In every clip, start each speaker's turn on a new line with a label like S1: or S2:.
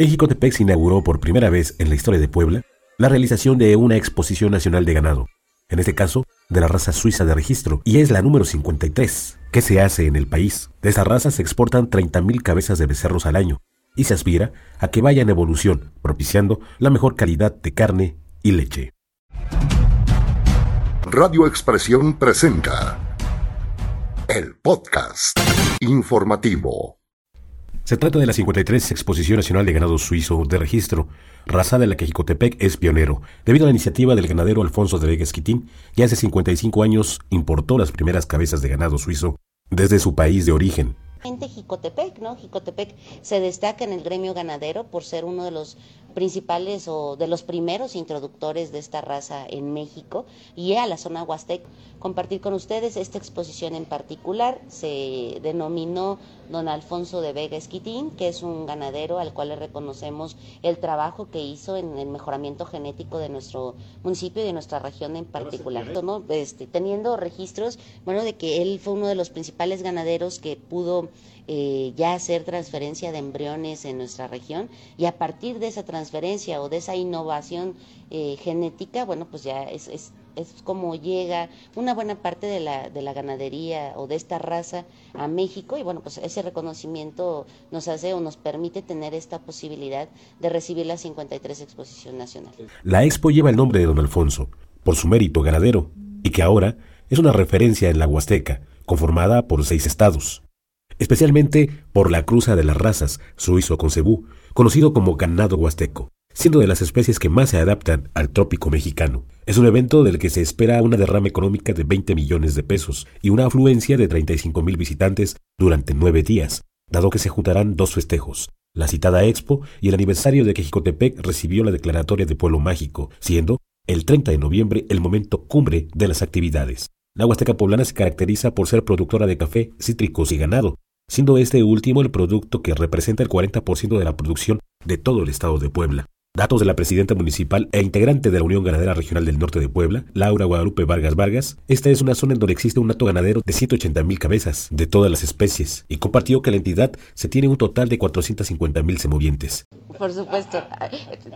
S1: En Jicotepec se inauguró por primera vez en la historia de Puebla la realización de una exposición nacional de ganado, en este caso de la raza suiza de registro, y es la número 53 que se hace en el país. De esta raza se exportan 30.000 cabezas de becerros al año y se aspira a que vaya en evolución, propiciando la mejor calidad de carne y leche.
S2: Radio Expresión presenta el podcast informativo.
S1: Se trata de la 53 Exposición Nacional de Ganado Suizo de Registro, raza de la que Jicotepec es pionero, debido a la iniciativa del ganadero Alfonso de Vega Esquitín, que hace 55 años importó las primeras cabezas de ganado suizo desde su país de origen,
S3: Jicotepec, ¿no? Jicotepec se destaca en el gremio ganadero por ser uno de los principales o de los primeros introductores de esta raza en México y a la zona Huastec. Compartir con ustedes esta exposición en particular se denominó don Alfonso de Vega Esquitín, que es un ganadero al cual le reconocemos el trabajo que hizo en el mejoramiento genético de nuestro municipio y de nuestra región en particular. ¿no? Este, teniendo registros, bueno, de que él fue uno de los principales ganaderos que pudo eh, ya hacer transferencia de embriones en nuestra región y a partir de esa transferencia o de esa innovación eh, genética, bueno, pues ya es, es, es, como llega una buena parte de la, de la ganadería o de esta raza a México y bueno, pues ese reconocimiento nos hace o nos permite tener esta posibilidad de recibir la 53 Exposición Nacional.
S1: La expo lleva el nombre de don Alfonso, por su mérito ganadero, y que ahora es una referencia en la Huasteca, conformada por seis estados especialmente por la cruza de las razas suizo con cebú, conocido como ganado huasteco, siendo de las especies que más se adaptan al trópico mexicano. Es un evento del que se espera una derrama económica de 20 millones de pesos y una afluencia de 35 mil visitantes durante nueve días, dado que se juntarán dos festejos, la citada Expo y el aniversario de que Jicotepec recibió la declaratoria de pueblo mágico, siendo el 30 de noviembre el momento cumbre de las actividades. La Huasteca Poblana se caracteriza por ser productora de café, cítricos y ganado, siendo este último el producto que representa el 40% de la producción de todo el estado de Puebla. Datos de la presidenta municipal e integrante de la Unión Ganadera Regional del Norte de Puebla, Laura Guadalupe Vargas Vargas, esta es una zona en donde existe un hato ganadero de 180 mil cabezas, de todas las especies, y compartió que la entidad se tiene un total de 450 mil semovientes.
S3: Por supuesto,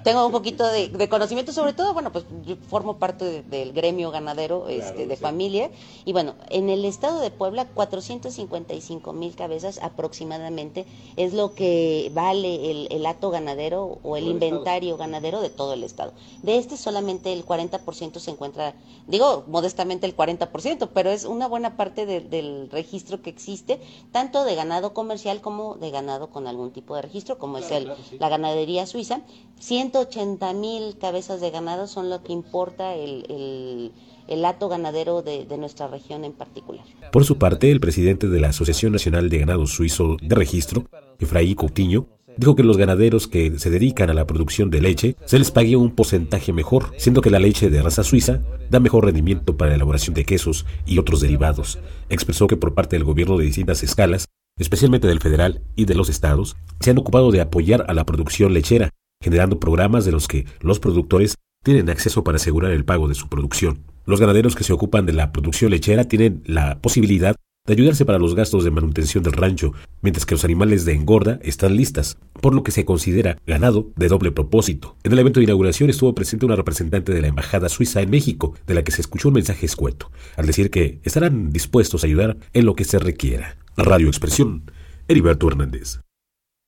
S3: tengo un poquito de, conocimiento, sobre todo, bueno, pues yo formo parte del gremio ganadero este, de familia, y bueno, en el estado de Puebla, 455 mil cabezas aproximadamente es lo que vale el, el hato ganadero o el inventario ganadero de todo el estado. De este solamente el 40% se encuentra, digo modestamente el 40%, pero es una buena parte del registro que existe, tanto de ganado comercial como de ganado con algún tipo de registro, como es el, la ganadería suiza. 180 mil cabezas de ganado son lo que importa el, el el hato ganadero de, de, nuestra región en particular.
S1: Por su parte, el presidente de la Asociación Nacional de Ganado Suizo de Registro, Efraí Coutinho, dijo que los ganaderos que se dedican a la producción de leche se les pague un porcentaje mejor, siendo que la leche de raza suiza da mejor rendimiento para la elaboración de quesos y otros derivados. Expresó que por parte del gobierno de distintas escalas, especialmente del federal y de los estados, se han ocupado de apoyar a la producción lechera, generando programas de los que los productores tienen acceso para asegurar el pago de su producción. Los ganaderos que se ocupan de la producción lechera tienen la posibilidad de ayudarse para los gastos de manutención del rancho, mientras que los animales de engorda están listas, por lo que se considera ganado de doble propósito. En el evento de inauguración estuvo presente una representante de la Embajada Suiza en México, de la que se escuchó un mensaje escueto, al decir que estarán dispuestos a ayudar en lo que se requiera. Radio Expresión, Heriberto Hernández.